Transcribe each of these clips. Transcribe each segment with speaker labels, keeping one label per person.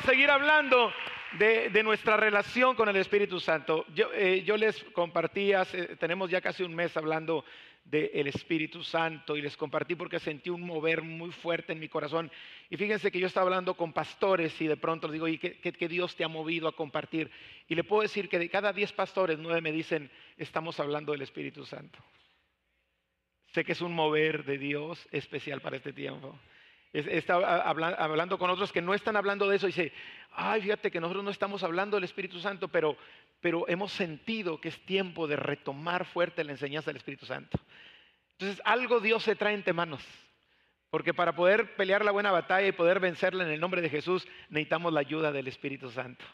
Speaker 1: seguir hablando de, nuestra relación con el Espíritu Santo. Yo, eh, les compartí, tenemos ya casi un mes hablando del Espíritu Santo y les compartí porque sentí un mover muy fuerte en mi corazón. Y fíjense que yo estaba hablando con pastores y de pronto les digo, ¿y qué, Dios te ha movido a compartir? Y le puedo decir que de cada diez pastores, nueve me dicen, estamos hablando del Espíritu Santo. Sé que es un mover de Dios especial para este tiempo. Estaba hablando con otros que no están hablando de eso y dice, ay, fíjate que nosotros no estamos hablando del Espíritu Santo, pero, pero hemos sentido que es tiempo de retomar fuerte la enseñanza del Espíritu Santo. Entonces, algo Dios se trae entre manos. Porque para poder pelear la buena batalla y poder vencerla en el nombre de Jesús, necesitamos la ayuda del Espíritu Santo.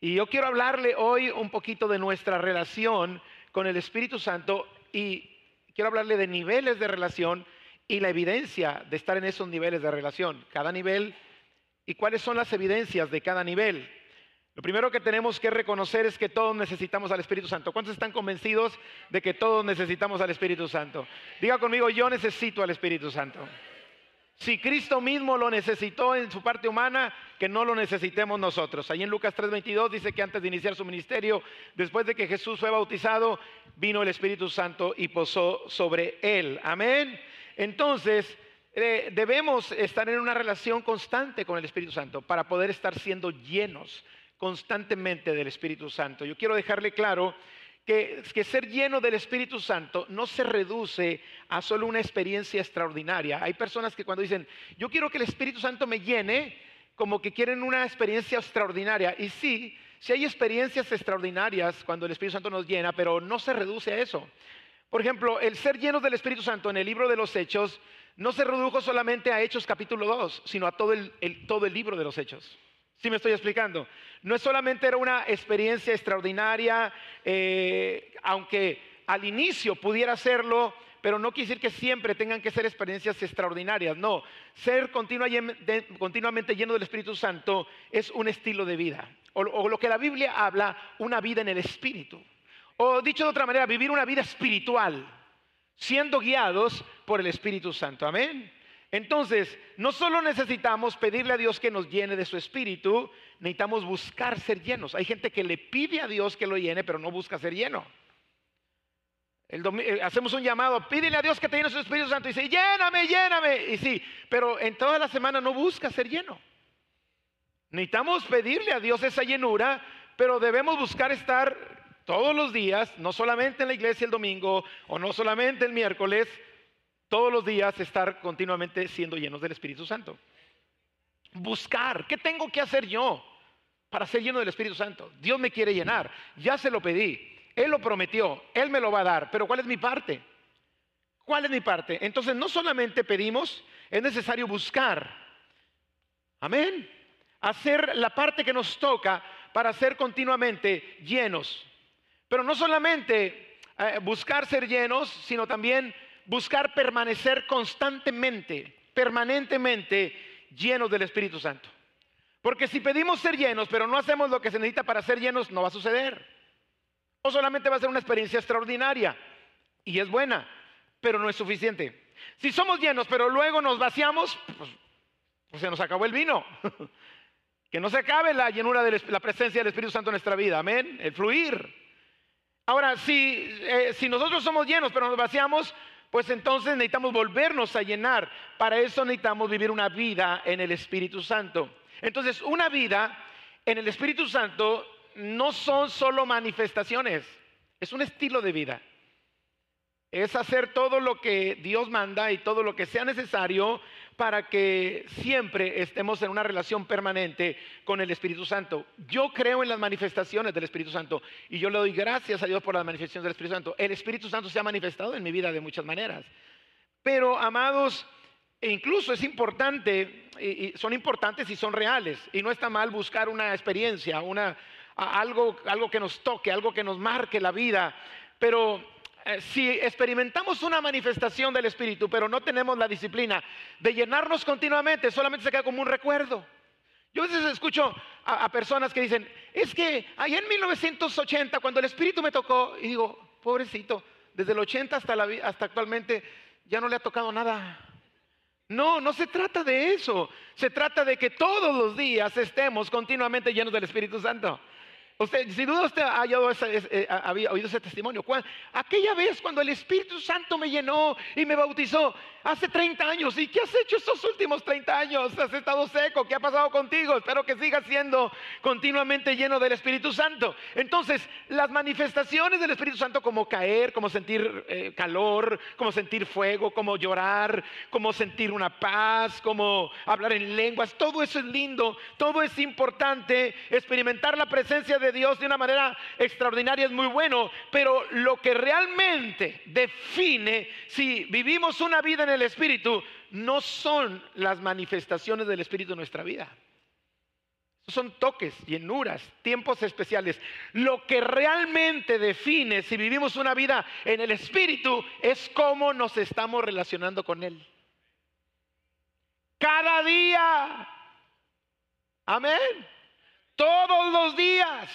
Speaker 1: Y yo quiero hablarle hoy un poquito de nuestra relación con el Espíritu Santo y quiero hablarle de niveles de relación y la evidencia de estar en esos niveles de relación. Cada nivel y cuáles son las evidencias de cada nivel. Lo primero que tenemos que reconocer es que todos necesitamos al Espíritu Santo. ¿Cuántos están convencidos de que todos necesitamos al Espíritu Santo? Diga conmigo, yo necesito al Espíritu Santo. Si Cristo mismo lo necesitó en su parte humana, que no lo necesitemos nosotros. Ahí en Lucas 3:22 dice que antes de iniciar su ministerio, después de que Jesús fue bautizado, vino el Espíritu Santo y posó sobre él. Amén. Entonces, eh, debemos estar en una relación constante con el Espíritu Santo para poder estar siendo llenos constantemente del Espíritu Santo. Yo quiero dejarle claro que, que, ser lleno del Espíritu Santo no se reduce a solo una experiencia extraordinaria. Hay personas que cuando dicen, yo quiero que el Espíritu Santo me llene, como que quieren una experiencia extraordinaria. Y sí, sí hay experiencias extraordinarias cuando el Espíritu Santo nos llena, pero no se reduce a eso. Por ejemplo, el ser llenos del Espíritu Santo en el libro de los Hechos no se redujo solamente a Hechos capítulo 2, sino a todo el, todo el libro de los Hechos. ¿Sí me estoy explicando? No es solamente era una experiencia extraordinaria, eh, aunque al inicio pudiera serlo, pero no quiere decir que siempre tengan que ser experiencias extraordinarias. No, ser continuamente lleno del Espíritu Santo es un estilo de vida. o lo que la Biblia habla, una vida en el Espíritu. O dicho de otra manera, vivir una vida espiritual, siendo guiados por el Espíritu Santo. Amén. Entonces, no solo necesitamos pedirle a Dios que nos llene de su espíritu, necesitamos buscar ser llenos. Hay gente que le pide a Dios que lo llene, pero no busca ser lleno. Eh, hacemos un llamado, pídele a Dios que te llene su Espíritu Santo y dice, lléname, lléname. Y sí, pero en toda la semana no busca ser lleno. Necesitamos pedirle a Dios esa llenura, pero debemos buscar estar todos los días, no solamente en la iglesia el domingo o no solamente el miércoles, todos los días estar continuamente siendo llenos del Espíritu Santo. Buscar, ¿qué tengo que hacer yo para ser lleno del Espíritu Santo? Dios me quiere llenar, ya se lo pedí, Él lo prometió, Él me lo va a dar, pero ¿cuál es mi parte? ¿Cuál es mi parte? Entonces no solamente pedimos, es necesario buscar. Amén. Hacer la parte que nos toca para ser continuamente llenos. Pero no solamente eh, buscar ser llenos, sino también buscar permanecer constantemente, permanentemente llenos del Espíritu Santo. Porque si pedimos ser llenos, pero no hacemos lo que se necesita para ser llenos, no va a suceder. O solamente va a ser una experiencia extraordinaria. Y es buena, pero no es suficiente. Si somos llenos, pero luego nos vaciamos, pues, pues se nos acabó el vino. que no se acabe la llenura de la presencia del Espíritu Santo en nuestra vida. Amén. El fluir. Ahora, eh, si, nosotros somos llenos pero nos vaciamos, pues entonces necesitamos volvernos a llenar. Para eso necesitamos vivir una vida en el Espíritu Santo. Entonces, una vida en el Espíritu Santo no son solo manifestaciones, es un estilo de vida es hacer todo lo que Dios manda y todo lo que sea necesario para que siempre estemos en una relación permanente con el Espíritu Santo. Yo creo en las manifestaciones del Espíritu Santo y yo le doy gracias a Dios por las manifestaciones del Espíritu Santo. El Espíritu Santo se ha manifestado en mi vida de muchas maneras. Pero, amados, e incluso es importante, y son importantes y son reales, y no está mal buscar una experiencia, una, algo, algo que nos toque, algo que nos marque la vida, pero si experimentamos una manifestación del Espíritu, pero no tenemos la disciplina de llenarnos continuamente, solamente se queda como un recuerdo. Yo a veces escucho a, personas que dicen, es que allá en 1980, cuando el Espíritu me tocó, y digo, pobrecito, desde el 80 hasta, la, hasta actualmente ya no le ha tocado nada. No, no se trata de eso. Se trata de que todos los días estemos continuamente llenos del Espíritu Santo. Sin duda usted ha, eh, oído ese testimonio. Aquella vez cuando el Espíritu Santo me llenó y me bautizó, hace 30 años. ¿Y qué has hecho estos últimos 30 años? ¿Has estado seco? ¿Qué ha pasado contigo? Espero que sigas siendo continuamente lleno del Espíritu Santo. Entonces, las manifestaciones del Espíritu Santo como caer, como sentir eh, calor, como sentir fuego, como llorar, como sentir una paz, como hablar en lenguas, todo eso es lindo, todo es importante. Experimentar la presencia de Dios de una manera extraordinaria es muy bueno, pero lo que realmente define si vivimos una vida en el Espíritu no son las manifestaciones del Espíritu en nuestra vida. Son toques, llenuras, tiempos especiales. Lo que realmente define si vivimos una vida en el Espíritu es cómo nos estamos relacionando con Él. Cada día. Amén. Todos los días.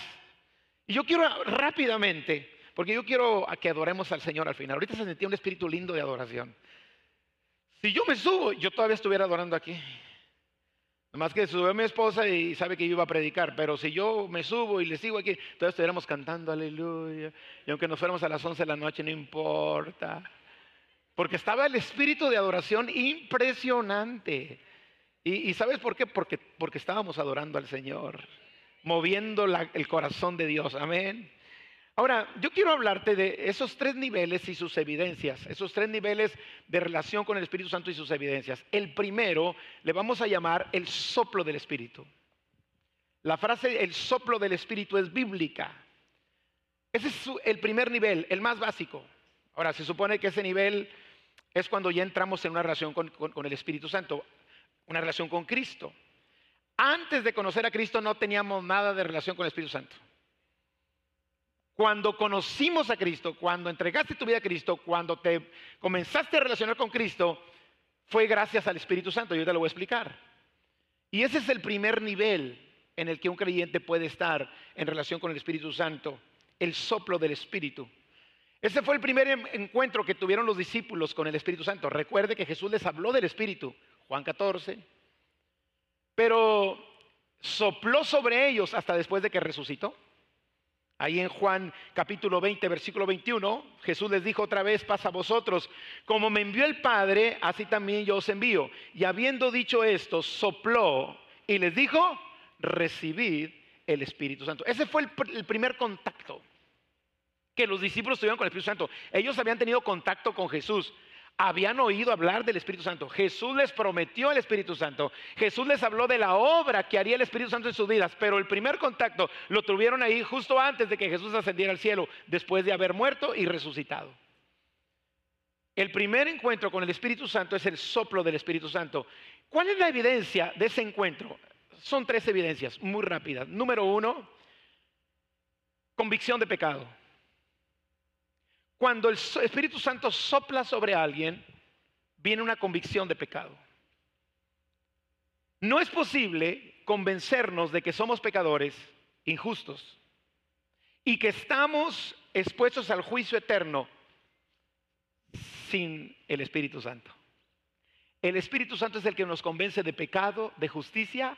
Speaker 1: Y yo quiero rápidamente, porque yo quiero que adoremos al Señor al final. Ahorita se sentía un espíritu lindo de adoración. Si yo me subo, yo todavía estuviera adorando aquí. Más que subió mi esposa y sabe que yo iba a predicar, pero si yo me subo y le sigo aquí, todavía estuviéramos cantando aleluya. Y aunque nos fuéramos a las 11 de la noche, no importa. Porque estaba el espíritu de adoración impresionante. ¿Y, sabes por qué? Porque, porque estábamos adorando al Señor, moviendo el corazón de Dios. Amén. Ahora, yo quiero hablarte de esos tres niveles y sus evidencias, esos tres niveles de relación con el Espíritu Santo y sus evidencias. El primero le vamos a llamar el soplo del Espíritu. La frase el soplo del Espíritu es bíblica. Ese es el primer nivel, el más básico. Ahora, se supone que ese nivel es cuando ya entramos en una relación con, el Espíritu Santo, una relación con Cristo. Antes de conocer a Cristo no teníamos nada de relación con el Espíritu Santo. Cuando conocimos a Cristo, cuando entregaste tu vida a Cristo, cuando te comenzaste a relacionar con Cristo, fue gracias al Espíritu Santo. Yo te lo voy a explicar. Y ese es el primer nivel en el que un creyente puede estar en relación con el Espíritu Santo, el soplo del Espíritu. Ese fue el primer encuentro que tuvieron los discípulos con el Espíritu Santo. Recuerde que Jesús les habló del Espíritu, Juan 14, pero sopló sobre ellos hasta después de que resucitó. Ahí en Juan capítulo 20, versículo 21, Jesús les dijo otra vez, pasa a vosotros, como me envió el Padre, así también yo os envío. Y habiendo dicho esto, sopló y les dijo, recibid el Espíritu Santo. Ese fue el, primer contacto que los discípulos tuvieron con el Espíritu Santo. Ellos habían tenido contacto con Jesús, habían oído hablar del Espíritu Santo. Jesús les prometió el Espíritu Santo. Jesús les habló de la obra que haría el Espíritu Santo en sus vidas. Pero el primer contacto lo tuvieron ahí justo antes de que Jesús ascendiera al cielo, después de haber muerto y resucitado. El primer encuentro con el Espíritu Santo es el soplo del Espíritu Santo. ¿Cuál es la evidencia de ese encuentro? Son tres evidencias muy rápidas. Número uno, convicción de pecado. Cuando el Espíritu Santo sopla sobre alguien, viene una convicción de pecado. No es posible convencernos de que somos pecadores injustos y que estamos expuestos al juicio eterno sin el Espíritu Santo. El Espíritu Santo es el que nos convence de pecado, de justicia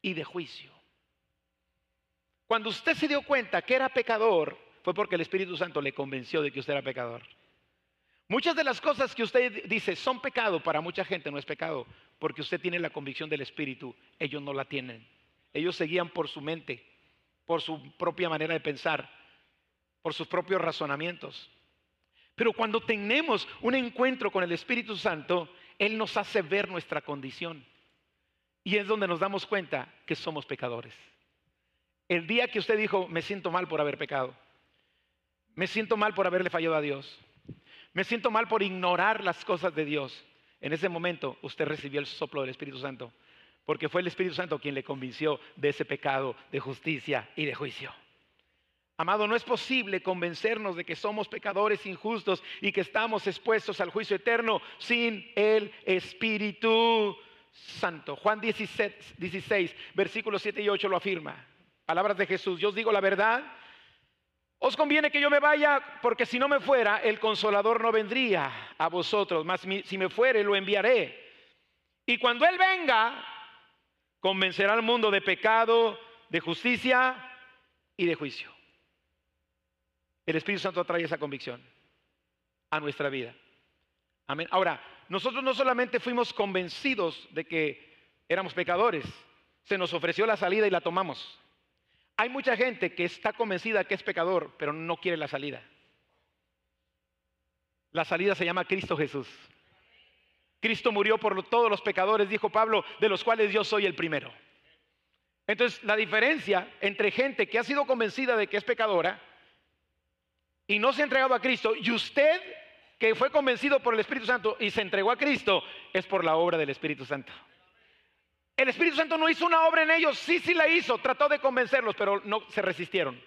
Speaker 1: y de juicio. Cuando usted se dio cuenta que era pecador, fue porque el Espíritu Santo le convenció de que usted era pecador. Muchas de las cosas que usted dice son pecado, para mucha gente no es pecado, porque usted tiene la convicción del Espíritu, ellos no la tienen. Ellos seguían por su mente, por su propia manera de pensar, por sus propios razonamientos. Pero cuando tenemos un encuentro con el Espíritu Santo, Él nos hace ver nuestra condición. Y es donde nos damos cuenta que somos pecadores. El día que usted dijo, me siento mal por haber pecado, me siento mal por haberle fallado a Dios. Me siento mal por ignorar las cosas de Dios. En ese momento usted recibió el soplo del Espíritu Santo, porque fue el Espíritu Santo quien le convenció de ese pecado de justicia y de juicio. Amado, no es posible convencernos de que somos pecadores injustos y que estamos expuestos al juicio eterno sin el Espíritu Santo. Juan 16, 16 versículos 7 y 8 lo afirma. Palabras de Jesús. Yo os digo la verdad os conviene que yo me vaya, porque si no me fuera, el consolador no vendría a vosotros, mas si me fuere, lo enviaré. Y cuando Él venga, convencerá al mundo de pecado, de justicia y de juicio. El Espíritu Santo trae esa convicción a nuestra vida. Amén. Ahora, nosotros no solamente fuimos convencidos de que éramos pecadores, se nos ofreció la salida y la tomamos. Hay mucha gente que está convencida que es pecador, pero no quiere la salida. La salida se llama Cristo Jesús. Cristo murió por todos los pecadores, dijo Pablo, de los cuales yo soy el primero. Entonces, la diferencia entre gente que ha sido convencida de que es pecadora y no se ha entregado a Cristo, y usted que fue convencido por el Espíritu Santo y se entregó a Cristo, es por la obra del Espíritu Santo. El Espíritu Santo no hizo una obra en ellos, sí, sí la hizo, trató de convencerlos, pero no se resistieron.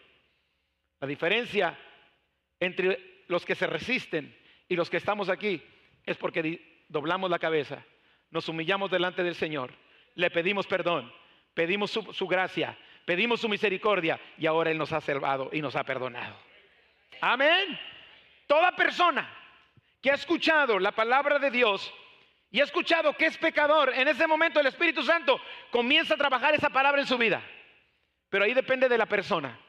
Speaker 1: La diferencia entre los que se resisten y los que estamos aquí es porque doblamos la cabeza, nos humillamos delante del Señor, le pedimos perdón, pedimos su, su gracia, pedimos su misericordia y ahora Él nos ha salvado y nos ha perdonado. Amén. Toda persona que ha escuchado la palabra de Dios y ha escuchado que es pecador, en ese momento el Espíritu Santo comienza a trabajar esa palabra en su vida. Pero ahí depende de la persona.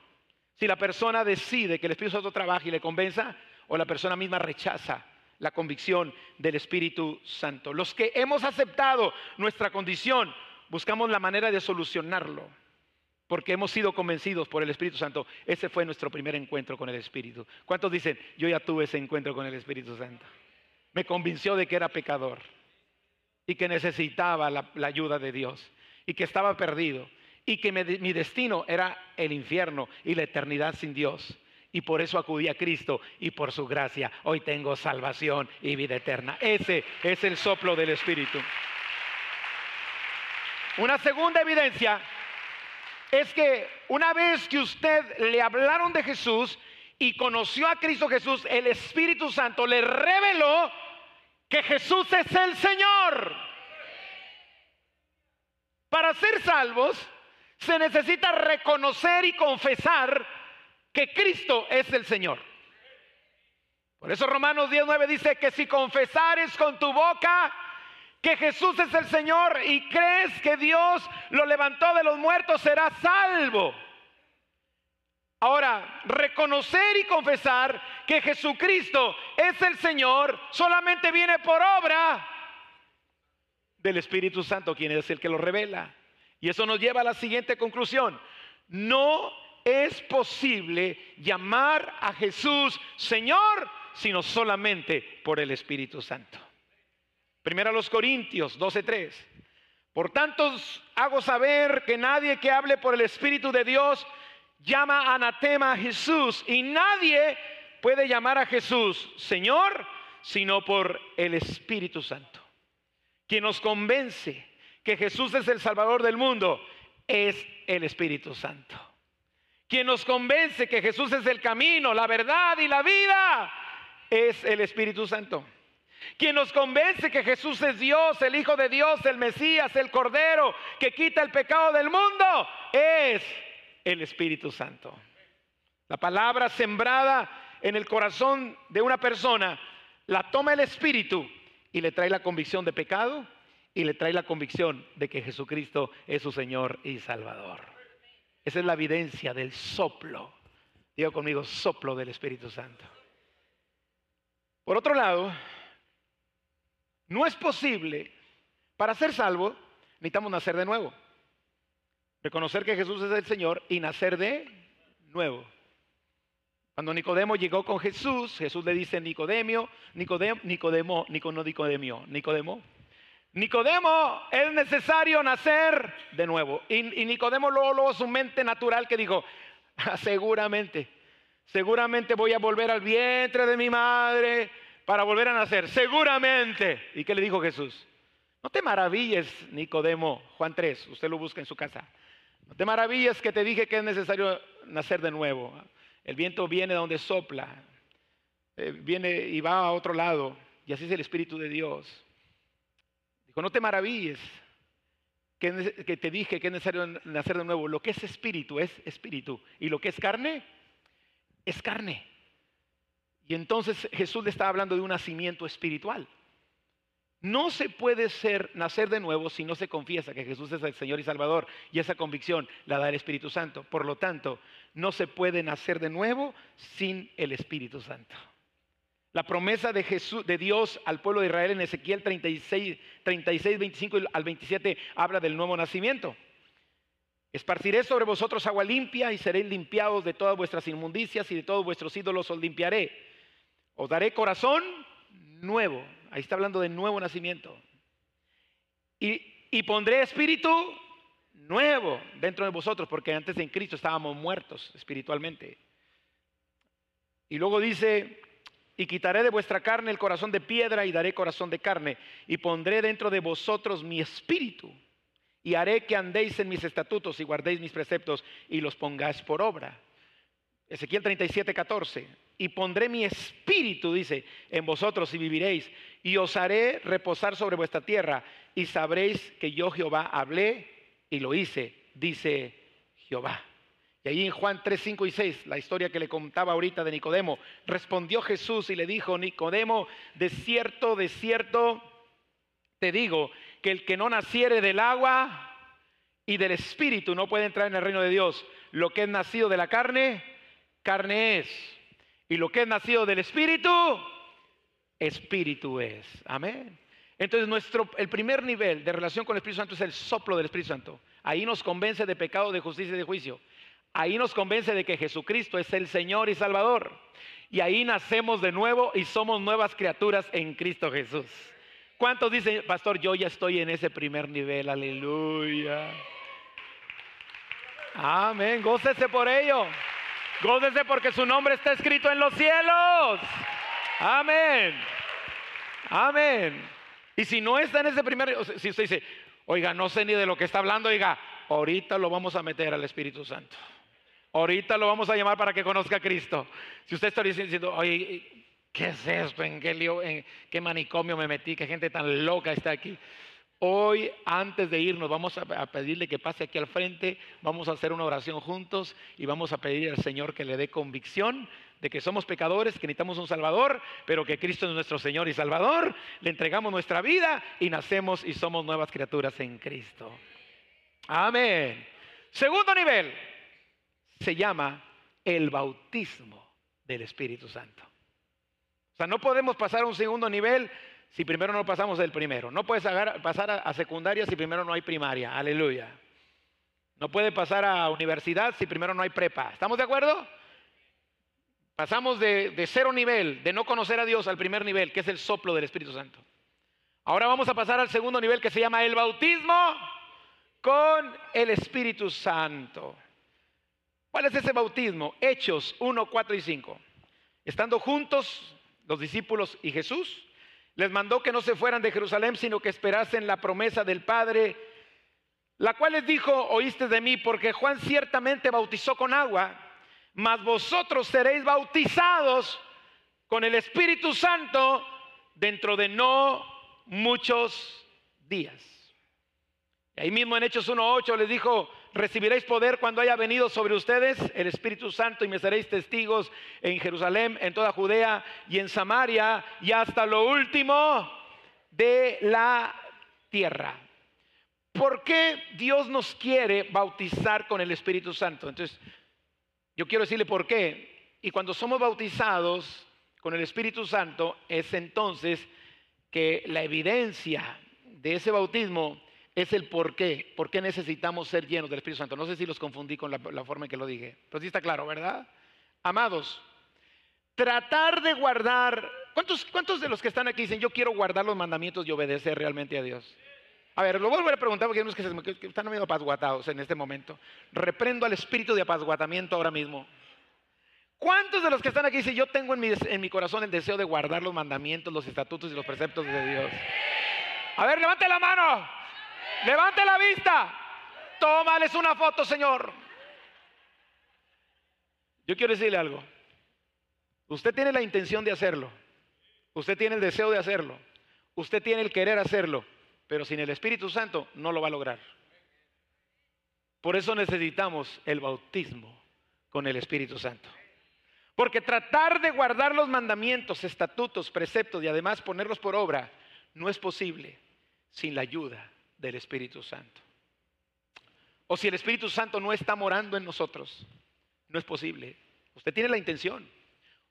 Speaker 1: Si la persona decide que el Espíritu Santo trabaje y le convenza, o la persona misma rechaza la convicción del Espíritu Santo. Los que hemos aceptado nuestra condición, buscamos la manera de solucionarlo, porque hemos sido convencidos por el Espíritu Santo. Ese fue nuestro primer encuentro con el Espíritu. ¿Cuántos dicen, yo ya tuve ese encuentro con el Espíritu Santo? Me convenció de que era pecador y que necesitaba la, ayuda de Dios y que estaba perdido y que mi destino era el infierno y la eternidad sin Dios. Y por eso acudí a Cristo y por su gracia hoy tengo salvación y vida eterna. Ese es el soplo del Espíritu. Una segunda evidencia es que una vez que usted le hablaron de Jesús y conoció a Cristo Jesús, el Espíritu Santo le reveló que Jesús es el Señor. Para ser salvos se necesita reconocer y confesar que Cristo es el Señor. Por eso Romanos 19 dice que si confesares con tu boca que Jesús es el Señor y crees que Dios lo levantó de los muertos, serás salvo. Ahora, reconocer y confesar que Jesucristo es el Señor solamente viene por obra del Espíritu Santo, quien es el que lo revela. Y eso nos lleva a la siguiente conclusión. No es posible llamar a Jesús Señor, sino solamente por el Espíritu Santo. Primero a los Corintios 12:3. Por tanto, hago saber que nadie que hable por el Espíritu de Dios llama anatema a Jesús y nadie puede llamar a Jesús Señor sino por el Espíritu Santo. Quien nos convence que Jesús es el Salvador del mundo es el Espíritu Santo. Quien nos convence que Jesús es el camino, la verdad y la vida es el Espíritu Santo. Quien nos convence que Jesús es Dios, el Hijo de Dios, el Mesías, el Cordero, que quita el pecado del mundo, es el Espíritu Santo. La palabra sembrada en el corazón de una persona la toma el Espíritu y le trae la convicción de pecado y le trae la convicción de que Jesucristo es su Señor y Salvador. Esa es la evidencia del soplo. Digo conmigo, soplo del Espíritu Santo. Por otro lado, no es posible, para ser salvo, necesitamos nacer de nuevo. Reconocer que Jesús es el Señor y nacer de nuevo. Cuando Nicodemo llegó con Jesús, Jesús le dice Nicodemio, Nicodemo, Nicodemo, Nicodemo, Nicodemo, Nicodemo. Nicodemo, es necesario nacer de nuevo. Y, Nicodemo luego, luego su mente natural que dijo, ah, seguramente, seguramente voy a volver al vientre de mi madre para volver a nacer, seguramente. ¿Y qué le dijo Jesús? No te maravilles, Nicodemo, Juan 3, usted lo busca en su casa. No te maravilles que te dije que es necesario nacer de nuevo. El viento viene de donde sopla, eh, viene y va a otro lado, y así es el Espíritu de Dios. Dijo, no te maravilles que, que te dije que es necesario nacer de nuevo. Lo que es espíritu es espíritu, y lo que es carne es carne. Y entonces Jesús le estaba hablando de un nacimiento espiritual. No se puede ser, nacer de nuevo si no se confiesa que Jesús es el Señor y Salvador. Y esa convicción la da el Espíritu Santo. Por lo tanto, no se puede nacer de nuevo sin el Espíritu Santo. La promesa de, Jesús, de Dios al pueblo de Israel en Ezequiel 36, 36, 25 al 27 habla del nuevo nacimiento. Esparciré sobre vosotros agua limpia y seréis limpiados de todas vuestras inmundicias y de todos vuestros ídolos os limpiaré. Os daré corazón nuevo Ahí está hablando de nuevo nacimiento. Y, pondré espíritu nuevo dentro de vosotros, porque antes en Cristo estábamos muertos espiritualmente. Y luego dice, y quitaré de vuestra carne el corazón de piedra y daré corazón de carne, y pondré dentro de vosotros mi espíritu, y haré que andéis en mis estatutos y guardéis mis preceptos y los pongáis por obra. Ezequiel 37, 14. Y pondré mi espíritu, dice, en vosotros y viviréis, y os haré reposar sobre vuestra tierra, y sabréis que yo Jehová hablé y lo hice, dice Jehová. Y ahí en Juan 3, 5 y 6, la historia que le contaba ahorita de Nicodemo, respondió Jesús y le dijo, Nicodemo, de cierto, de cierto, te digo que el que no naciere del agua y del espíritu no puede entrar en el reino de Dios. Lo que es nacido de la carne, carne es. Y lo que es nacido del Espíritu, Espíritu es. Amén. Entonces nuestro, el primer nivel de relación con el Espíritu Santo es el soplo del Espíritu Santo. Ahí nos convence de pecado, de justicia y de juicio. Ahí nos convence de que Jesucristo es el Señor y Salvador. Y ahí nacemos de nuevo y somos nuevas criaturas en Cristo Jesús. ¿Cuántos dicen, pastor, yo ya estoy en ese primer nivel? Aleluya. Amén. Gócese por ello. Gócese porque su nombre está escrito en los cielos. Amén. Amén. Y si no está en ese primer, si usted dice, oiga, no sé ni de lo que está hablando, oiga, ahorita lo vamos a meter al Espíritu Santo. Ahorita lo vamos a llamar para que conozca a Cristo. Si usted está diciendo, oye, ¿qué es esto? ¿En qué, lío, en qué manicomio me metí? ¿Qué gente tan loca está aquí? Hoy, antes de irnos, vamos a pedirle que pase aquí al frente, vamos a hacer una oración juntos y vamos a pedir al Señor que le dé convicción de que somos pecadores, que necesitamos un Salvador, pero que Cristo es nuestro Señor y Salvador. Le entregamos nuestra vida y nacemos y somos nuevas criaturas en Cristo. Amén. Segundo nivel se llama el bautismo del Espíritu Santo. O sea, no podemos pasar a un segundo nivel si primero no pasamos del primero. No puedes pasar a secundaria si primero no hay primaria. Aleluya. No puede pasar a universidad si primero no hay prepa. ¿Estamos de acuerdo? Pasamos de, de, cero nivel, de no conocer a Dios, al primer nivel, que es el soplo del Espíritu Santo. Ahora vamos a pasar al segundo nivel que se llama el bautismo con el Espíritu Santo. ¿Cuál es ese bautismo? Hechos 1, 4 y 5. Estando juntos los discípulos y Jesús, les mandó que no se fueran de Jerusalén, sino que esperasen la promesa del Padre, la cual les dijo, oíste de mí, porque Juan ciertamente bautizó con agua, mas vosotros seréis bautizados con el Espíritu Santo dentro de no muchos días. ahí mismo en Hechos 1.8 les dijo, recibiréis poder cuando haya venido sobre ustedes el Espíritu Santo y me seréis testigos en Jerusalén, en toda Judea y en Samaria y hasta lo último de la tierra. ¿Por qué Dios nos quiere bautizar con el Espíritu Santo? Entonces, yo quiero decirle por qué. Y cuando somos bautizados con el Espíritu Santo, es entonces que la evidencia de ese bautismo es el por qué, por qué necesitamos ser llenos del Espíritu Santo. No sé si los confundí con la, forma en que lo dije, pero sí está claro, ¿verdad? Amados, tratar de guardar, ¿cuántos, ¿cuántos de los que están aquí dicen yo quiero guardar los mandamientos y obedecer realmente a Dios? A ver, lo vuelvo a preguntar porque hay unos que, están medio apazguatados en este momento. Reprendo al espíritu de apazguatamiento ahora mismo. ¿Cuántos de los que están aquí dicen yo tengo en mi corazón el deseo de guardar los mandamientos, los estatutos y los preceptos de Dios? A ver, levante la mano. Levante la vista. Tómales una foto, Señor. Yo quiero decirle algo. Usted tiene la intención de hacerlo. Usted tiene el deseo de hacerlo. Usted tiene el querer hacerlo. Pero sin el Espíritu Santo no lo va a lograr. Por eso necesitamos el bautismo con el Espíritu Santo. Porque tratar de guardar los mandamientos, estatutos, preceptos y además ponerlos por obra no es posible sin la ayuda del Espíritu Santo. O si el Espíritu Santo no está morando en nosotros, no es posible. Usted tiene la intención,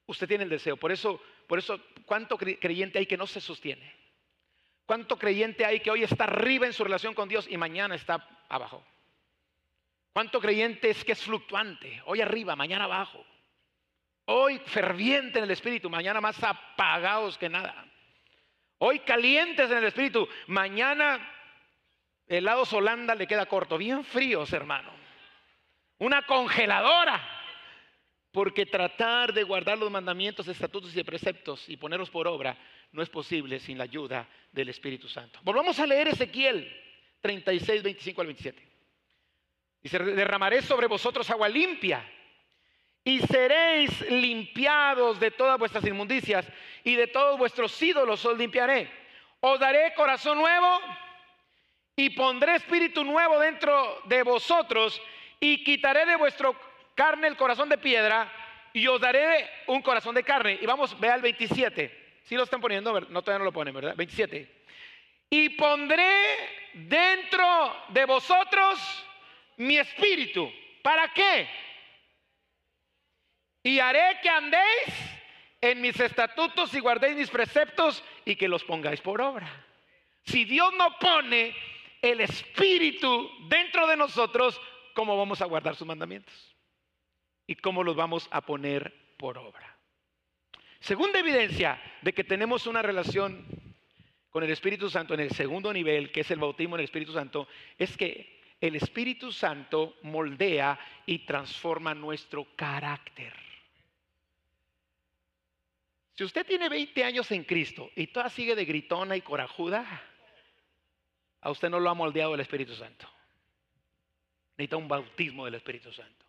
Speaker 1: usted tiene el deseo. Por eso, por eso, ¿cuánto creyente hay que no se sostiene? ¿Cuánto creyente hay que hoy está arriba en su relación con Dios y mañana está abajo? ¿Cuánto creyente es que es fluctuante? Hoy arriba, mañana abajo. Hoy ferviente en el Espíritu, mañana más apagados que nada. Hoy calientes en el Espíritu, mañana el lado solanda le queda corto. Bien fríos, hermano. Una congeladora. Porque tratar de guardar los mandamientos, estatutos y preceptos y ponerlos por obra no es posible sin la ayuda del Espíritu Santo. Volvamos a leer Ezequiel 36, 25 al 27. Dice, derramaré sobre vosotros agua limpia y seréis limpiados de todas vuestras inmundicias y de todos vuestros ídolos os limpiaré. Os daré corazón nuevo y pondré espíritu nuevo dentro de vosotros y quitaré de vuestro carne el corazón de piedra y os daré un corazón de carne. Y vamos, ve al 27. Si lo están poniendo, no todavía no lo ponen, ¿verdad? 27. Y pondré dentro de vosotros mi espíritu. ¿Para qué? Y haré que andéis en mis estatutos y guardéis mis preceptos y que los pongáis por obra. Si Dios no pone el espíritu dentro de nosotros, ¿cómo vamos a guardar sus mandamientos? y cómo los vamos a poner por obra. Segunda evidencia de que tenemos una relación con el Espíritu Santo en el segundo nivel, que es el bautismo en el Espíritu Santo, es que el Espíritu Santo moldea y transforma nuestro carácter. Si usted tiene 20 años en Cristo y toda sigue de gritona y corajuda, a usted no lo ha moldeado el Espíritu Santo. Necesita un bautismo del Espíritu Santo.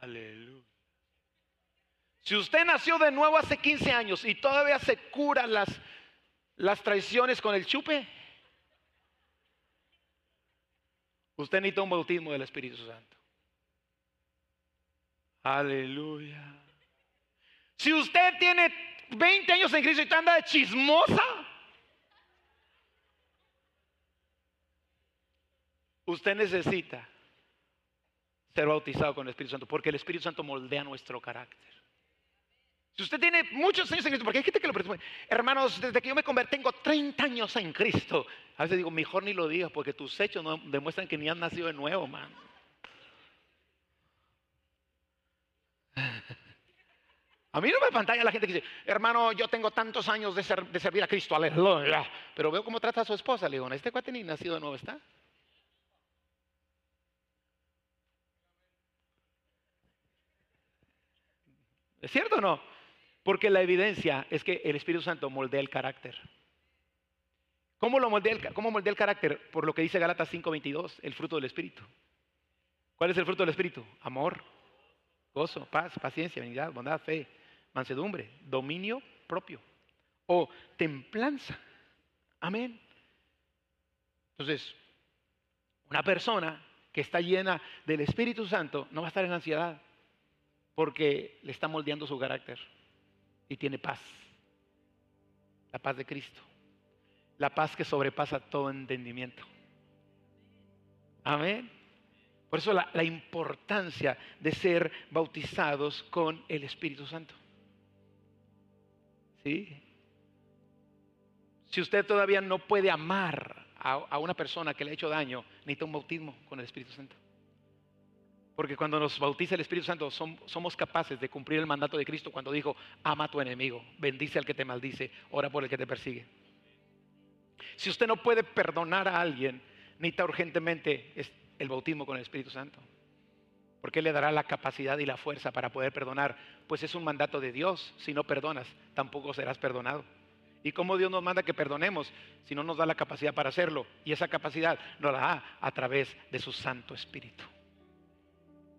Speaker 1: Aleluya. Si usted nació de nuevo hace 15 años y todavía se cura las, las traiciones con el chupe, usted necesita un bautismo del Espíritu Santo. Aleluya. Si usted tiene 20 años en Cristo y anda de chismosa, usted necesita ser bautizado con el Espíritu Santo, porque el Espíritu Santo moldea nuestro carácter. Si usted tiene muchos años en Cristo, porque hay gente que lo presume, hermanos, desde que yo me convertí tengo 30 años en Cristo. A veces digo, mejor ni lo digas, porque tus hechos no demuestran que ni has nacido de nuevo, man. A mí no me pantalla la gente que dice, hermano, yo tengo tantos años de, de servir a Cristo, aleluya. Pero veo cómo trata a su esposa. Le digo, este cuate ni nacido de nuevo está. ¿Es cierto o no? Porque la evidencia es que el Espíritu Santo moldea el carácter. ¿Cómo, lo moldea el, cómo moldea el carácter? Por lo que dice Galatas 5:22, el fruto del Espíritu. ¿Cuál es el fruto del Espíritu? Amor, gozo, paz, paciencia, benignidad, bondad, fe, mansedumbre, dominio propio o templanza. Amén. Entonces, una persona que está llena del Espíritu Santo no va a estar en ansiedad, porque le está moldeando su carácter y tiene paz. La paz de Cristo. La paz que sobrepasa todo entendimiento. Amén. Por eso la, la, importancia de ser bautizados con el Espíritu Santo. ¿Sí? Si usted todavía no puede amar a, a una persona que le ha hecho daño, necesita un bautismo con el Espíritu Santo. Porque cuando nos bautiza el Espíritu Santo somos capaces de cumplir el mandato de Cristo cuando dijo, ama a tu enemigo, bendice al que te maldice, ora por el que te persigue. Si usted no puede perdonar a alguien, necesita urgentemente el bautismo con el Espíritu Santo. Porque le dará la capacidad y la fuerza para poder perdonar. Pues es un mandato de Dios. Si no perdonas, tampoco serás perdonado. ¿Y cómo Dios nos manda que perdonemos si no nos da la capacidad para hacerlo? Y esa capacidad nos la da a través de su Santo Espíritu.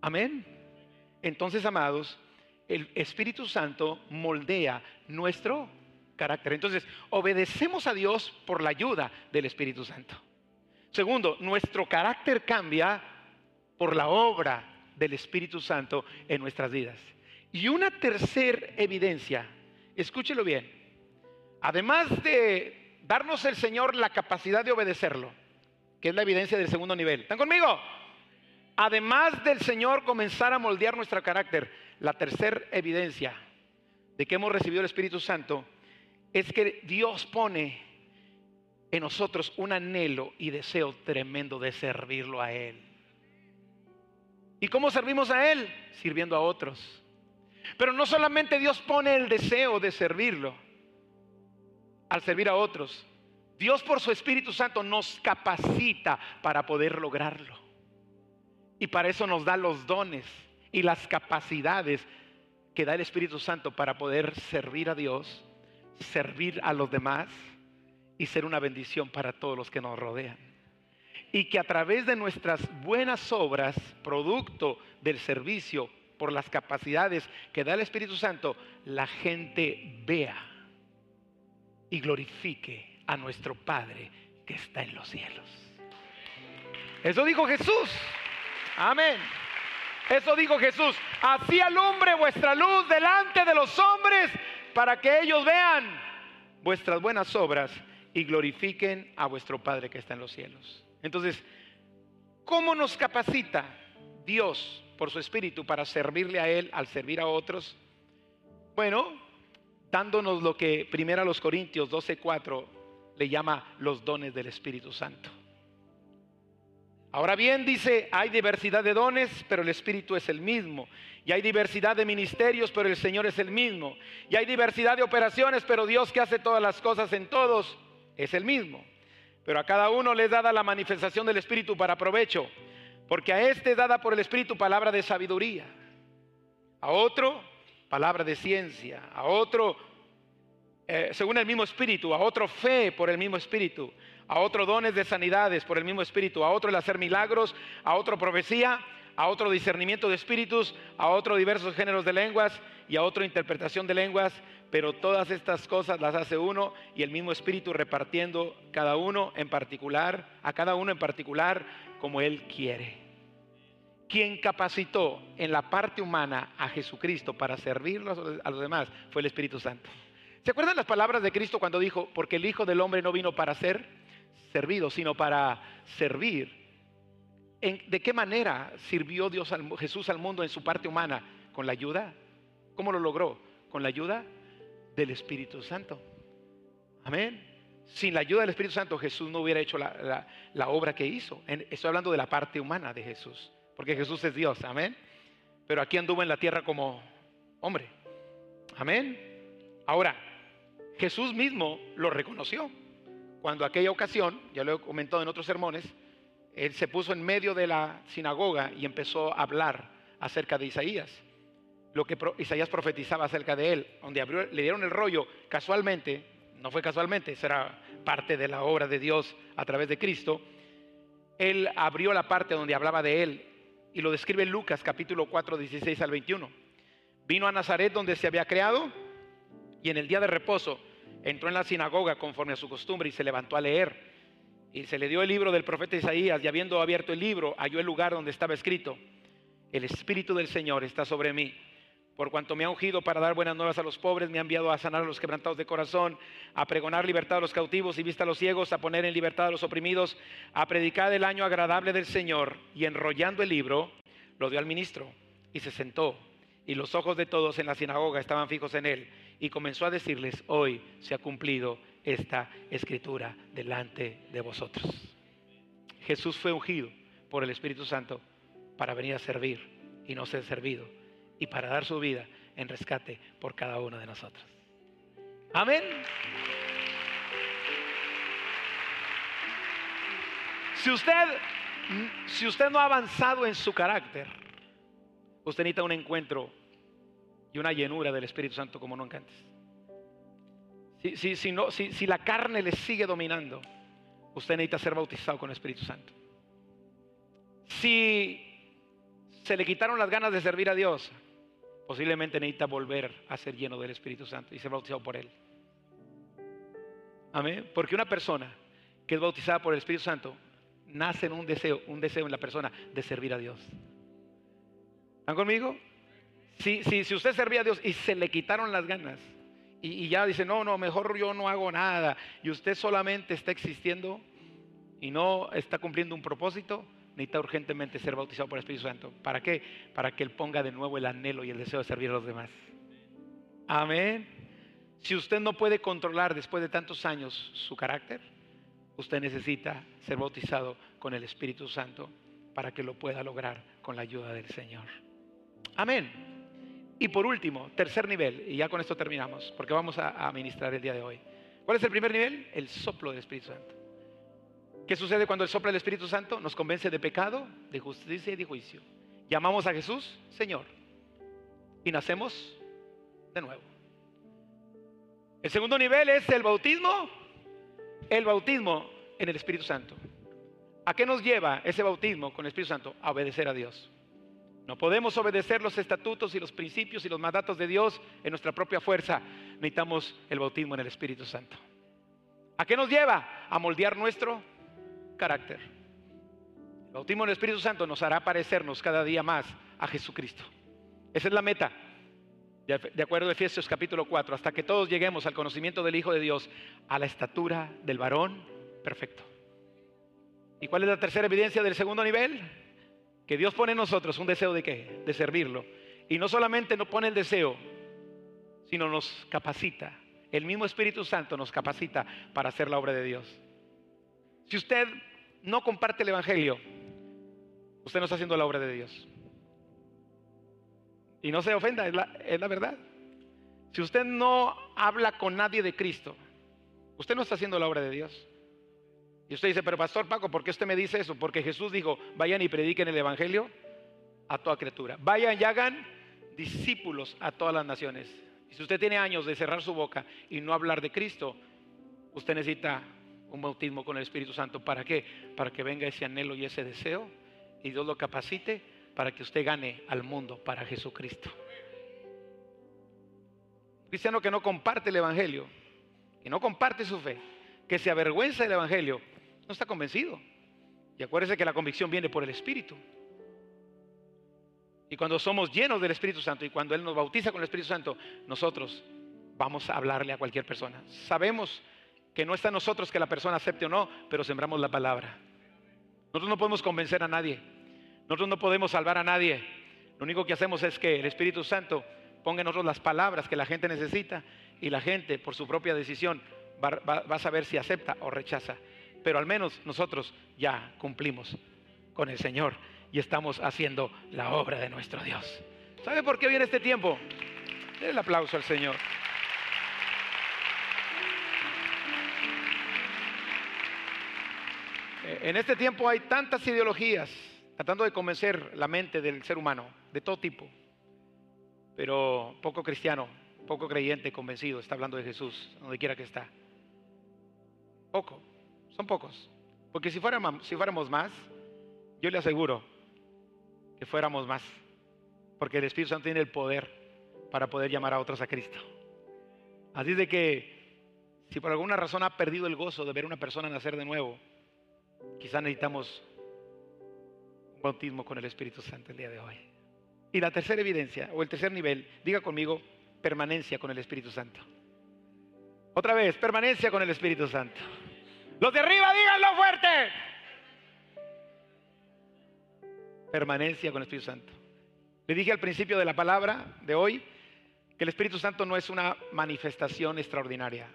Speaker 1: Amén. Entonces, amados, el Espíritu Santo moldea nuestro carácter. Entonces, obedecemos a Dios por la ayuda del Espíritu Santo. Segundo, nuestro carácter cambia por la obra del Espíritu Santo en nuestras vidas. Y una tercera evidencia, escúchelo bien, además de darnos el Señor la capacidad de obedecerlo, que es la evidencia del segundo nivel. ¿Están conmigo? Además del Señor comenzar a moldear nuestro carácter, la tercera evidencia de que hemos recibido el Espíritu Santo es que Dios pone en nosotros un anhelo y deseo tremendo de servirlo a Él. ¿Y cómo servimos a Él? Sirviendo a otros. Pero no solamente Dios pone el deseo de servirlo al servir a otros. Dios por su Espíritu Santo nos capacita para poder lograrlo. Y para eso nos da los dones y las capacidades que da el Espíritu Santo para poder servir a Dios, servir a los demás y ser una bendición para todos los que nos rodean. Y que a través de nuestras buenas obras, producto del servicio, por las capacidades que da el Espíritu Santo, la gente vea y glorifique a nuestro Padre que está en los cielos. Eso dijo Jesús. Amén. Eso dijo Jesús. Así alumbre vuestra luz delante de los hombres para que ellos vean vuestras buenas obras y glorifiquen a vuestro Padre que está en los cielos. Entonces, ¿cómo nos capacita Dios por su Espíritu para servirle a Él al servir a otros? Bueno, dándonos lo que primero a los Corintios 12:4 le llama los dones del Espíritu Santo. Ahora bien, dice, hay diversidad de dones, pero el Espíritu es el mismo. Y hay diversidad de ministerios, pero el Señor es el mismo. Y hay diversidad de operaciones, pero Dios que hace todas las cosas en todos es el mismo. Pero a cada uno le es dada la manifestación del Espíritu para provecho. Porque a este es dada por el Espíritu palabra de sabiduría. A otro, palabra de ciencia. A otro, eh, según el mismo Espíritu. A otro, fe por el mismo Espíritu a otro dones de sanidades por el mismo espíritu, a otro el hacer milagros, a otro profecía, a otro discernimiento de espíritus, a otro diversos géneros de lenguas y a otro interpretación de lenguas, pero todas estas cosas las hace uno y el mismo espíritu repartiendo cada uno en particular, a cada uno en particular como él quiere. Quien capacitó en la parte humana a Jesucristo para servirlos a los demás fue el Espíritu Santo. ¿Se acuerdan las palabras de Cristo cuando dijo, porque el Hijo del Hombre no vino para ser sino para servir. ¿De qué manera sirvió Dios Jesús al mundo en su parte humana? Con la ayuda. ¿Cómo lo logró? Con la ayuda del Espíritu Santo. Amén. Sin la ayuda del Espíritu Santo Jesús no hubiera hecho la, obra que hizo. Estoy hablando de la parte humana de Jesús, porque Jesús es Dios. Amén. Pero aquí anduvo en la tierra como hombre. Amén. Ahora, Jesús mismo lo reconoció cuando aquella ocasión, ya lo he comentado en otros sermones, él se puso en medio de la sinagoga y empezó a hablar acerca de Isaías. Lo que Isaías profetizaba acerca de él, donde le dieron el rollo casualmente, no fue casualmente, será parte de la obra de Dios a través de Cristo. Él abrió la parte donde hablaba de él y lo describe Lucas capítulo 4, 16 al 21. Vino a Nazaret donde se había creado y en el día de reposo entró en la sinagoga conforme a su costumbre y se levantó a leer. Y se le dio el libro del profeta Isaías y habiendo abierto el libro, halló el lugar donde estaba escrito, el Espíritu del Señor está sobre mí. Por cuanto me ha ungido para dar buenas nuevas a los pobres, me ha enviado a sanar a los quebrantados de corazón, a pregonar libertad a los cautivos y vista a los ciegos, a poner en libertad a los oprimidos, a predicar el año agradable del Señor. Y enrollando el libro, lo dio al ministro y se sentó. Y los ojos de todos en la sinagoga estaban fijos en él y comenzó a decirles, hoy se ha cumplido esta escritura delante de vosotros. Jesús fue ungido por el Espíritu Santo para venir a servir y no ser servido y para dar su vida en rescate por cada uno de nosotros. Amén. Si usted, si usted no ha avanzado en su carácter, usted necesita un encuentro y una llenura del Espíritu Santo como nunca antes. Si, si, no, si, la carne le sigue dominando, usted necesita ser bautizado con el Espíritu Santo. Si se le quitaron las ganas de servir a Dios, posiblemente necesita volver a ser lleno del Espíritu Santo y ser bautizado por Él. Amén. Porque una persona que es bautizada por el Espíritu Santo nace en un deseo, un deseo en la persona de servir a Dios. ¿Están conmigo? Si, si, si usted servía a Dios y se le quitaron las ganas y, y ya dice, no, no, mejor yo no hago nada, y usted solamente está existiendo y no está cumpliendo un propósito, necesita urgentemente ser bautizado por el Espíritu Santo. ¿Para qué? Para que Él ponga de nuevo el anhelo y el deseo de servir a los demás. Amén. Si usted no puede controlar después de tantos años su carácter, usted necesita ser bautizado con el Espíritu Santo para que lo pueda lograr con la ayuda del Señor. Amén. Y por último, tercer nivel, y ya con esto terminamos, porque vamos a, ministrar el día de hoy. ¿Cuál es el primer nivel? El soplo del Espíritu Santo. ¿Qué sucede cuando el soplo del Espíritu Santo nos convence de pecado, de justicia y de juicio? Llamamos a Jesús Señor y nacemos de nuevo. El segundo nivel es el bautismo, el bautismo en el Espíritu Santo. ¿A qué nos lleva ese bautismo con el Espíritu Santo? A obedecer a Dios. No podemos obedecer los estatutos y los principios y los mandatos de Dios en nuestra propia fuerza. Necesitamos el bautismo en el Espíritu Santo. ¿A qué nos lleva? A moldear nuestro carácter. El bautismo en el Espíritu Santo nos hará parecernos cada día más a Jesucristo. Esa es la meta de acuerdo a Efesios capítulo 4, hasta que todos lleguemos al conocimiento del Hijo de Dios, a la estatura del varón perfecto. ¿Y cuál es la tercera evidencia del segundo nivel? Que Dios pone en nosotros un deseo de qué? De servirlo. Y no solamente nos pone el deseo, sino nos capacita. El mismo Espíritu Santo nos capacita para hacer la obra de Dios. Si usted no comparte el Evangelio, usted no está haciendo la obra de Dios. Y no se ofenda, es la, verdad. Si usted no habla con nadie de Cristo, usted no está haciendo la obra de Dios. Y usted dice, pero Pastor Paco, ¿por qué usted me dice eso? Porque Jesús dijo, vayan y prediquen el Evangelio a toda criatura. Vayan y hagan discípulos a todas las naciones. Y si usted tiene años de cerrar su boca y no hablar de Cristo, usted necesita un bautismo con el Espíritu Santo. ¿Para qué? Para que venga ese anhelo y ese deseo y Dios lo capacite para que usted gane al mundo para Jesucristo. cristiano que no comparte el Evangelio, que no comparte su fe, que se avergüenza del Evangelio, no está convencido. Y acuérdese que la convicción viene por el Espíritu. Y cuando somos llenos del Espíritu Santo y cuando Él nos bautiza con el Espíritu Santo, nosotros vamos a hablarle a cualquier persona. Sabemos que no está en nosotros que la persona acepte o no, pero sembramos la palabra. Nosotros no podemos convencer a nadie. Nosotros no podemos salvar a nadie. Lo único que hacemos es que el Espíritu Santo ponga en nosotros las palabras que la gente necesita y la gente por su propia decisión va, a saber si acepta o rechaza. Pero al menos nosotros ya cumplimos con el Señor y estamos haciendo la obra de nuestro Dios. ¿Sabe por qué viene este tiempo? Den el aplauso al Señor. Eh, en este tiempo hay tantas ideologías, tratando de convencer la mente del ser humano, de todo tipo, pero poco cristiano, poco creyente, convencido, está hablando de Jesús, donde quiera que está. Poco, son pocos. Porque si fuéramos, si fuéramos más, yo le aseguro que fuéramos más, porque el Espíritu Santo tiene el poder para poder llamar a otros a Cristo. Así de que si por alguna razón ha perdido el gozo de ver una persona nacer de nuevo, quizás necesitamos bautismo con el Espíritu Santo el día de hoy. Y la tercera evidencia, o el tercer nivel, diga conmigo, permanencia con el Espíritu Santo. Otra vez, permanencia con el Espíritu Santo. Los de arriba, díganlo fuerte. Permanencia con el Espíritu Santo. Le dije al principio de la palabra de hoy que el Espíritu Santo no es una manifestación extraordinaria.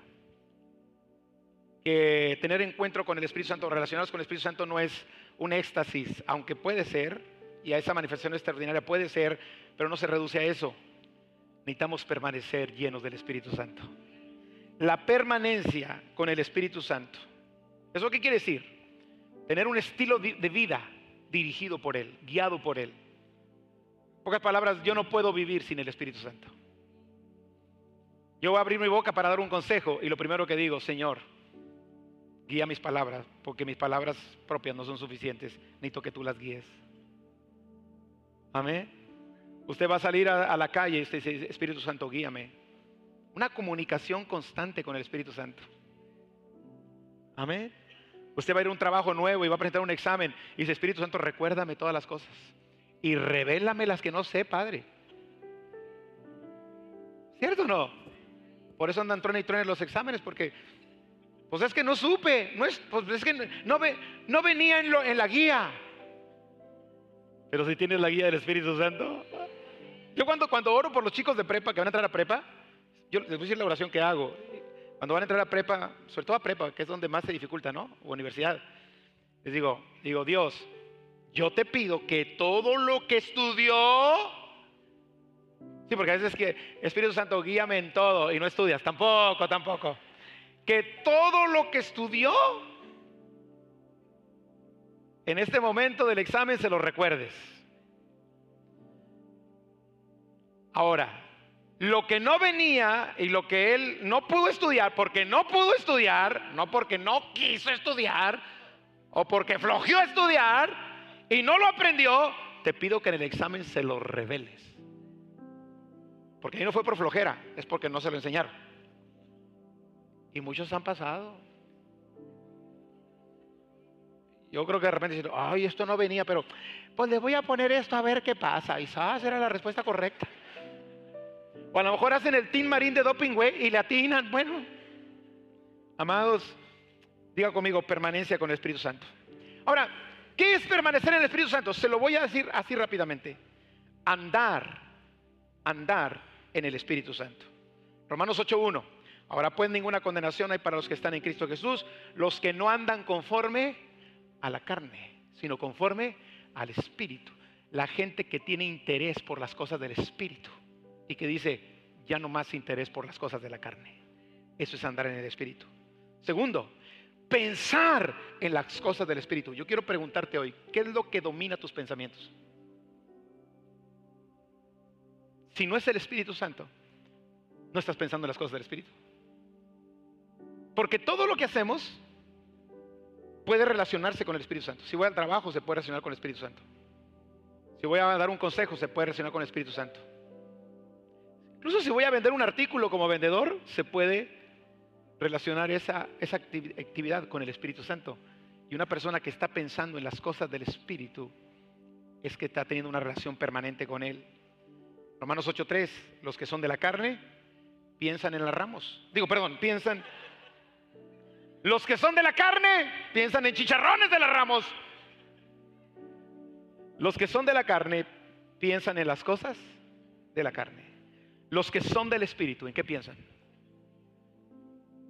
Speaker 1: Que tener encuentro con el Espíritu Santo, relacionados con el Espíritu Santo, no es un éxtasis, aunque puede ser, y a esa manifestación extraordinaria puede ser, pero no se reduce a eso. Necesitamos permanecer llenos del Espíritu Santo. La permanencia con el Espíritu Santo. ¿Eso qué quiere decir? Tener un estilo de vida dirigido por Él, guiado por Él. En pocas palabras, yo no puedo vivir sin el Espíritu Santo. Yo voy a abrir mi boca para dar un consejo y lo primero que digo, Señor, guía mis palabras, porque mis palabras propias no son suficientes, necesito que tú las guíes. Amén. Usted va a salir a, la calle y dice, Espíritu Santo, guíame. Una comunicación constante con el Espíritu Santo. Amén. Usted va a ir a un trabajo nuevo y va a presentar un examen y dice, Espíritu Santo, recuérdame todas las cosas y revélame las que no sé, Padre. ¿Cierto o no? Por eso andan truene y truene los exámenes, porque pues es que no supe, no es, pues es que no, no venía en, lo, en la guía. Pero si tienes la guía del Espíritu Santo. Yo cuando, cuando oro por los chicos de prepa que van a entrar a prepa, yo les voy a decir la oración que hago. Cuando van a entrar a prepa, sobre todo a prepa, que es donde más se dificulta, ¿no? Universidad. Les digo, digo, Dios, yo te pido que todo lo que estudió, sí, porque a veces es que Espíritu Santo guíame en todo y no estudias, tampoco, tampoco. Que todo lo que estudió en este momento del examen se lo recuerdes. Ahora, lo que no venía y lo que él no pudo estudiar, porque no pudo estudiar, no porque no quiso estudiar, o porque flojeó estudiar y no lo aprendió, te pido que en el examen se lo reveles. Porque ahí no fue por flojera, es porque no se lo enseñaron. Y muchos han pasado. Yo creo que de repente dicen, ay, esto no venía, pero pues le voy a poner esto a ver qué pasa. Y sabes, era la respuesta correcta. O a lo mejor hacen el team marín de doping, güey, y le atinan. Bueno, amados, diga conmigo, permanencia con el Espíritu Santo. Ahora, ¿qué es permanecer en el Espíritu Santo? Se lo voy a decir así rápidamente. Andar, andar en el Espíritu Santo. Romanos 8.1. Ahora pues ninguna condenación hay para los que están en Cristo Jesús, los que no andan conforme a la carne, sino conforme al Espíritu. La gente que tiene interés por las cosas del Espíritu y que dice, ya no más interés por las cosas de la carne. Eso es andar en el Espíritu. Segundo, pensar en las cosas del Espíritu. Yo quiero preguntarte hoy, ¿qué es lo que domina tus pensamientos? Si no es el Espíritu Santo, no estás pensando en las cosas del Espíritu. Porque todo lo que hacemos puede relacionarse con el Espíritu Santo. Si voy al trabajo, se puede relacionar con el Espíritu Santo. Si voy a dar un consejo, se puede relacionar con el Espíritu Santo. Incluso si voy a vender un artículo como vendedor, se puede relacionar esa, esa actividad con el Espíritu Santo. Y una persona que está pensando en las cosas del Espíritu es que está teniendo una relación permanente con Él. Romanos 8.3, los que son de la carne piensan en las ramos. Digo, perdón, piensan... Los que son de la carne piensan en chicharrones de las ramos. Los que son de la carne piensan en las cosas de la carne. Los que son del Espíritu, ¿en qué piensan?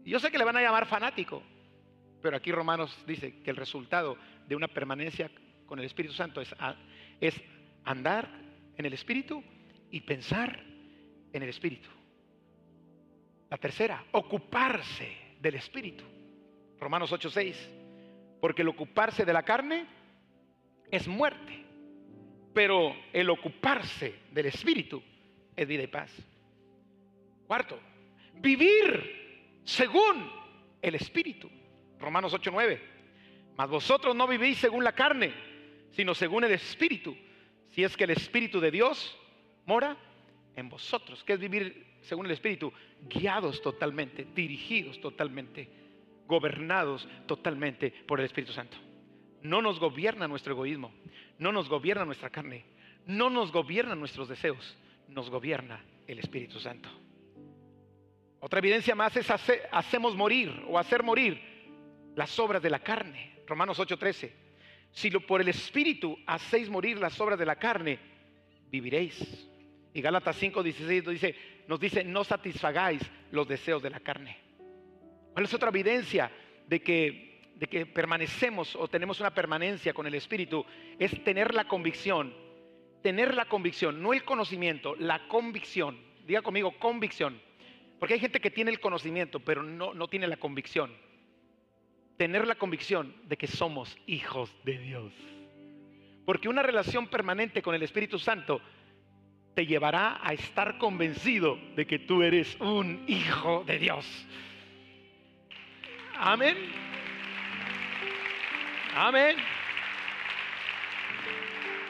Speaker 1: Yo sé que le van a llamar fanático, pero aquí Romanos dice que el resultado de una permanencia con el Espíritu Santo es, andar en el Espíritu y pensar en el Espíritu. La tercera, ocuparse del Espíritu. Romanos 8:6. Porque el ocuparse de la carne es muerte, pero el ocuparse del Espíritu es vida y paz. Cuarto, vivir según el Espíritu. Romanos 8:9. Mas vosotros no vivís según la carne, sino según el Espíritu. Si es que el Espíritu de Dios mora en vosotros. ¿Qué es vivir según el Espíritu? Guiados totalmente, dirigidos totalmente, gobernados totalmente por el Espíritu Santo. No nos gobierna nuestro egoísmo, no nos gobierna nuestra carne, no nos gobiernan nuestros deseos, nos gobierna el Espíritu Santo. Otra evidencia más es hacemos morir o hacer morir las obras de la carne. Romanos 8:13. Si por el Espíritu hacéis morir las obras de la carne, viviréis. Y Gálatas 5:16 nos dice, nos dice, no satisfagáis los deseos de la carne. ¿Cuál es otra evidencia de que, de que permanecemos o tenemos una permanencia con el Espíritu? Es tener la convicción, tener la convicción, no el conocimiento, la convicción. Diga conmigo, convicción porque hay gente que tiene el conocimiento, pero no, no tiene la convicción. Tener la convicción de que somos hijos de Dios. Porque una relación permanente con el Espíritu Santo te llevará a estar convencido de que tú eres un hijo de Dios. Amén. Amén.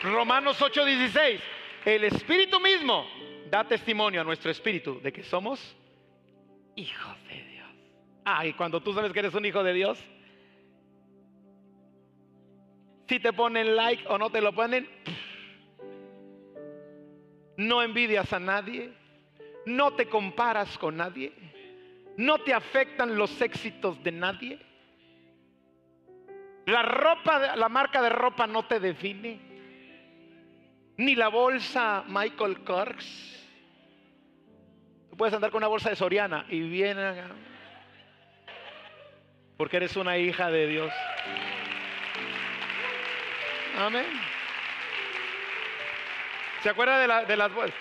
Speaker 1: Romanos 8:16. El Espíritu mismo da testimonio a nuestro espíritu de que somos hijos de Dios. Ah, y cuando tú sabes que eres un hijo de Dios, si te ponen like o no te lo ponen, no envidias a nadie, no te comparas con nadie. No te afectan los éxitos de nadie. La ropa, la marca de ropa no te define. Ni la bolsa Michael Kors. Puedes andar con una bolsa de Soriana y viene porque eres una hija de Dios. Amén. ¿Se acuerda de, las bolsas?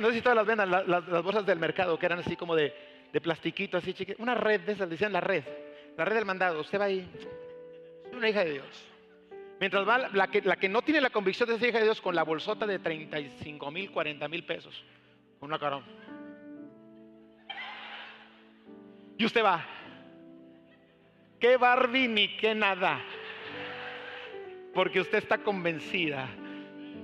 Speaker 1: No sé si todas las vendan, las, bolsas del mercado que eran así como de, de plastiquito, así chiquitas. Una red de esas, decían la red. La red del mandado. Usted va ahí. Es una hija de Dios. Mientras va la que, la que no tiene la convicción de ser hija de Dios con la bolsota de 35 mil, 40 mil pesos. Una carón. Y usted va. ¿Qué Barbie ni qué nada? Porque usted está convencida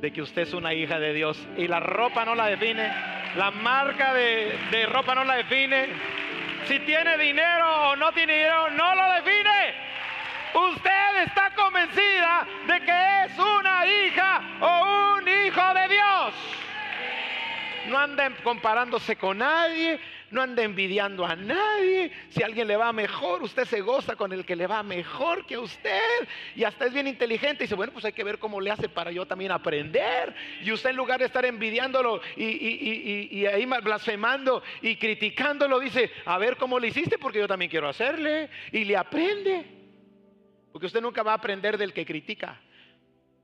Speaker 1: de que usted es una hija de Dios y la ropa no la define, la marca de, de ropa no la define, si tiene dinero o no tiene dinero no lo define. Usted está convencida de que es una hija o un hijo de Dios. No anden comparándose con nadie, no ande envidiando a nadie. Si alguien le va mejor, usted se goza con el que le va mejor que usted. Y hasta es bien inteligente y dice, bueno, pues hay que ver cómo le hace para yo también aprender. Y usted en lugar de estar envidiándolo y, ahí blasfemando y criticándolo, dice, a ver cómo le hiciste porque yo también quiero hacerle. Y le aprende. Porque usted nunca va a aprender del que critica.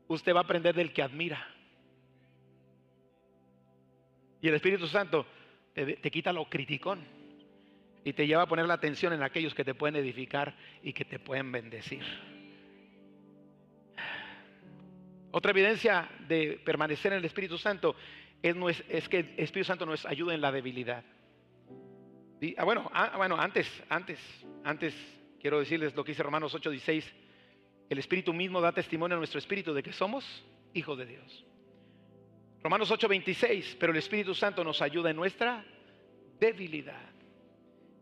Speaker 1: Usted va a aprender del que admira. Y el Espíritu Santo te, quita lo criticón y te lleva a poner la atención en aquellos que te pueden edificar y que te pueden bendecir. Otra evidencia de permanecer en el Espíritu Santo es, que el Espíritu Santo nos ayuda en la debilidad. Ah, bueno, ah, bueno, antes, antes, antes quiero decirles lo que dice Romanos 8:16. El Espíritu mismo da testimonio a nuestro espíritu de que somos hijos de Dios. Romanos 8:26, pero el Espíritu Santo nos ayuda en nuestra debilidad.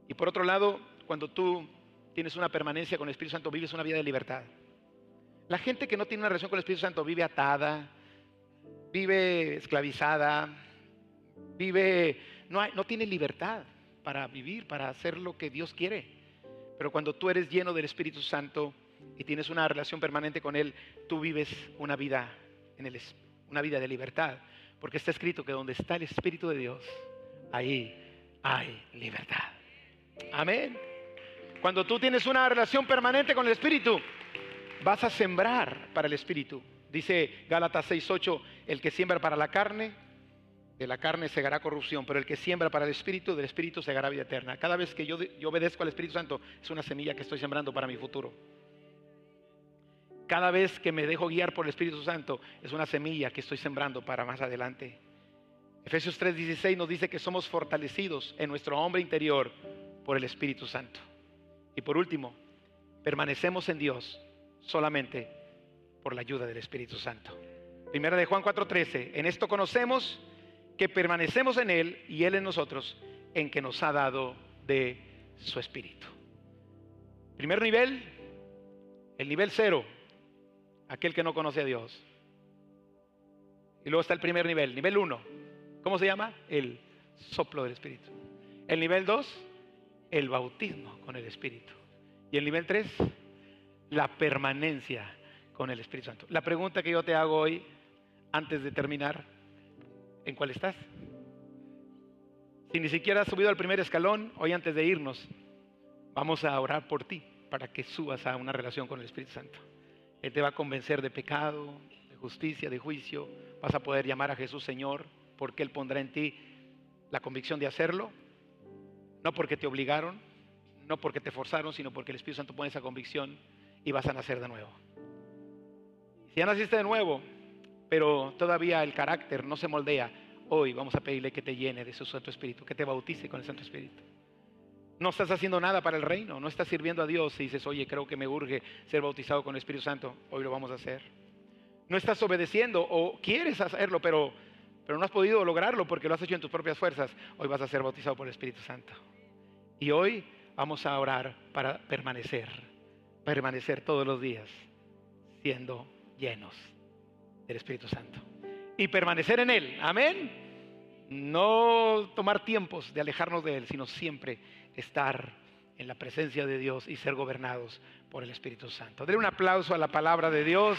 Speaker 1: Y por otro lado, cuando tú tienes una permanencia con el Espíritu Santo, vives una vida de libertad. La gente que no tiene una relación con el Espíritu Santo vive atada, vive esclavizada, vive, no, no tiene libertad para vivir, para hacer lo que Dios quiere. Pero cuando tú eres lleno del Espíritu Santo y tienes una relación permanente con Él, tú vives una vida, en el, una vida de libertad. Porque está escrito que donde está el Espíritu de Dios, ahí hay libertad. Amén. Cuando tú tienes una relación permanente con el Espíritu, vas a sembrar para el Espíritu. Dice Gálatas 6:8, el que siembra para la carne, de la carne segará corrupción, pero el que siembra para el Espíritu, del Espíritu segará vida eterna. Cada vez que yo, yo obedezco al Espíritu Santo, es una semilla que estoy sembrando para mi futuro. Cada vez que me dejo guiar por el Espíritu Santo es una semilla que estoy sembrando para más adelante. Efesios 3:16 nos dice que somos fortalecidos en nuestro hombre interior por el Espíritu Santo. Y por último, permanecemos en Dios solamente por la ayuda del Espíritu Santo. Primera de Juan 4:13, en esto conocemos que permanecemos en Él y Él en nosotros, en que nos ha dado de su Espíritu. Primer nivel, el nivel cero, aquel que no conoce a Dios. Y luego está el primer nivel, nivel uno. ¿Cómo se llama? El soplo del Espíritu. El nivel dos, el bautismo con el Espíritu. Y el nivel tres, la permanencia con el Espíritu Santo. La pregunta que yo te hago hoy, antes de terminar, ¿en cuál estás? Si ni siquiera has subido al primer escalón, hoy antes de irnos, vamos a orar por ti para que subas a una relación con el Espíritu Santo. Él te va a convencer de pecado, de justicia, de juicio. Vas a poder llamar a Jesús Señor porque Él pondrá en ti la convicción de hacerlo. No porque te obligaron, no porque te forzaron, sino porque el Espíritu Santo pone esa convicción y vas a nacer de nuevo. Si ya naciste de nuevo, pero todavía el carácter no se moldea, hoy vamos a pedirle que te llene de su Santo Espíritu, que te bautice con el Santo Espíritu. No estás haciendo nada para el reino, no estás sirviendo a Dios y dices, oye, creo que me urge ser bautizado con el Espíritu Santo, hoy lo vamos a hacer. No estás obedeciendo o quieres hacerlo, pero, pero no has podido lograrlo porque lo has hecho en tus propias fuerzas, hoy vas a ser bautizado por el Espíritu Santo. Y hoy vamos a orar para permanecer, permanecer todos los días siendo llenos del Espíritu Santo. Y permanecer en Él, amén. no tomar tiempos de alejarnos de Él, sino siempre estar en la presencia de Dios y ser gobernados por el Espíritu Santo. Denle un aplauso a la palabra de Dios.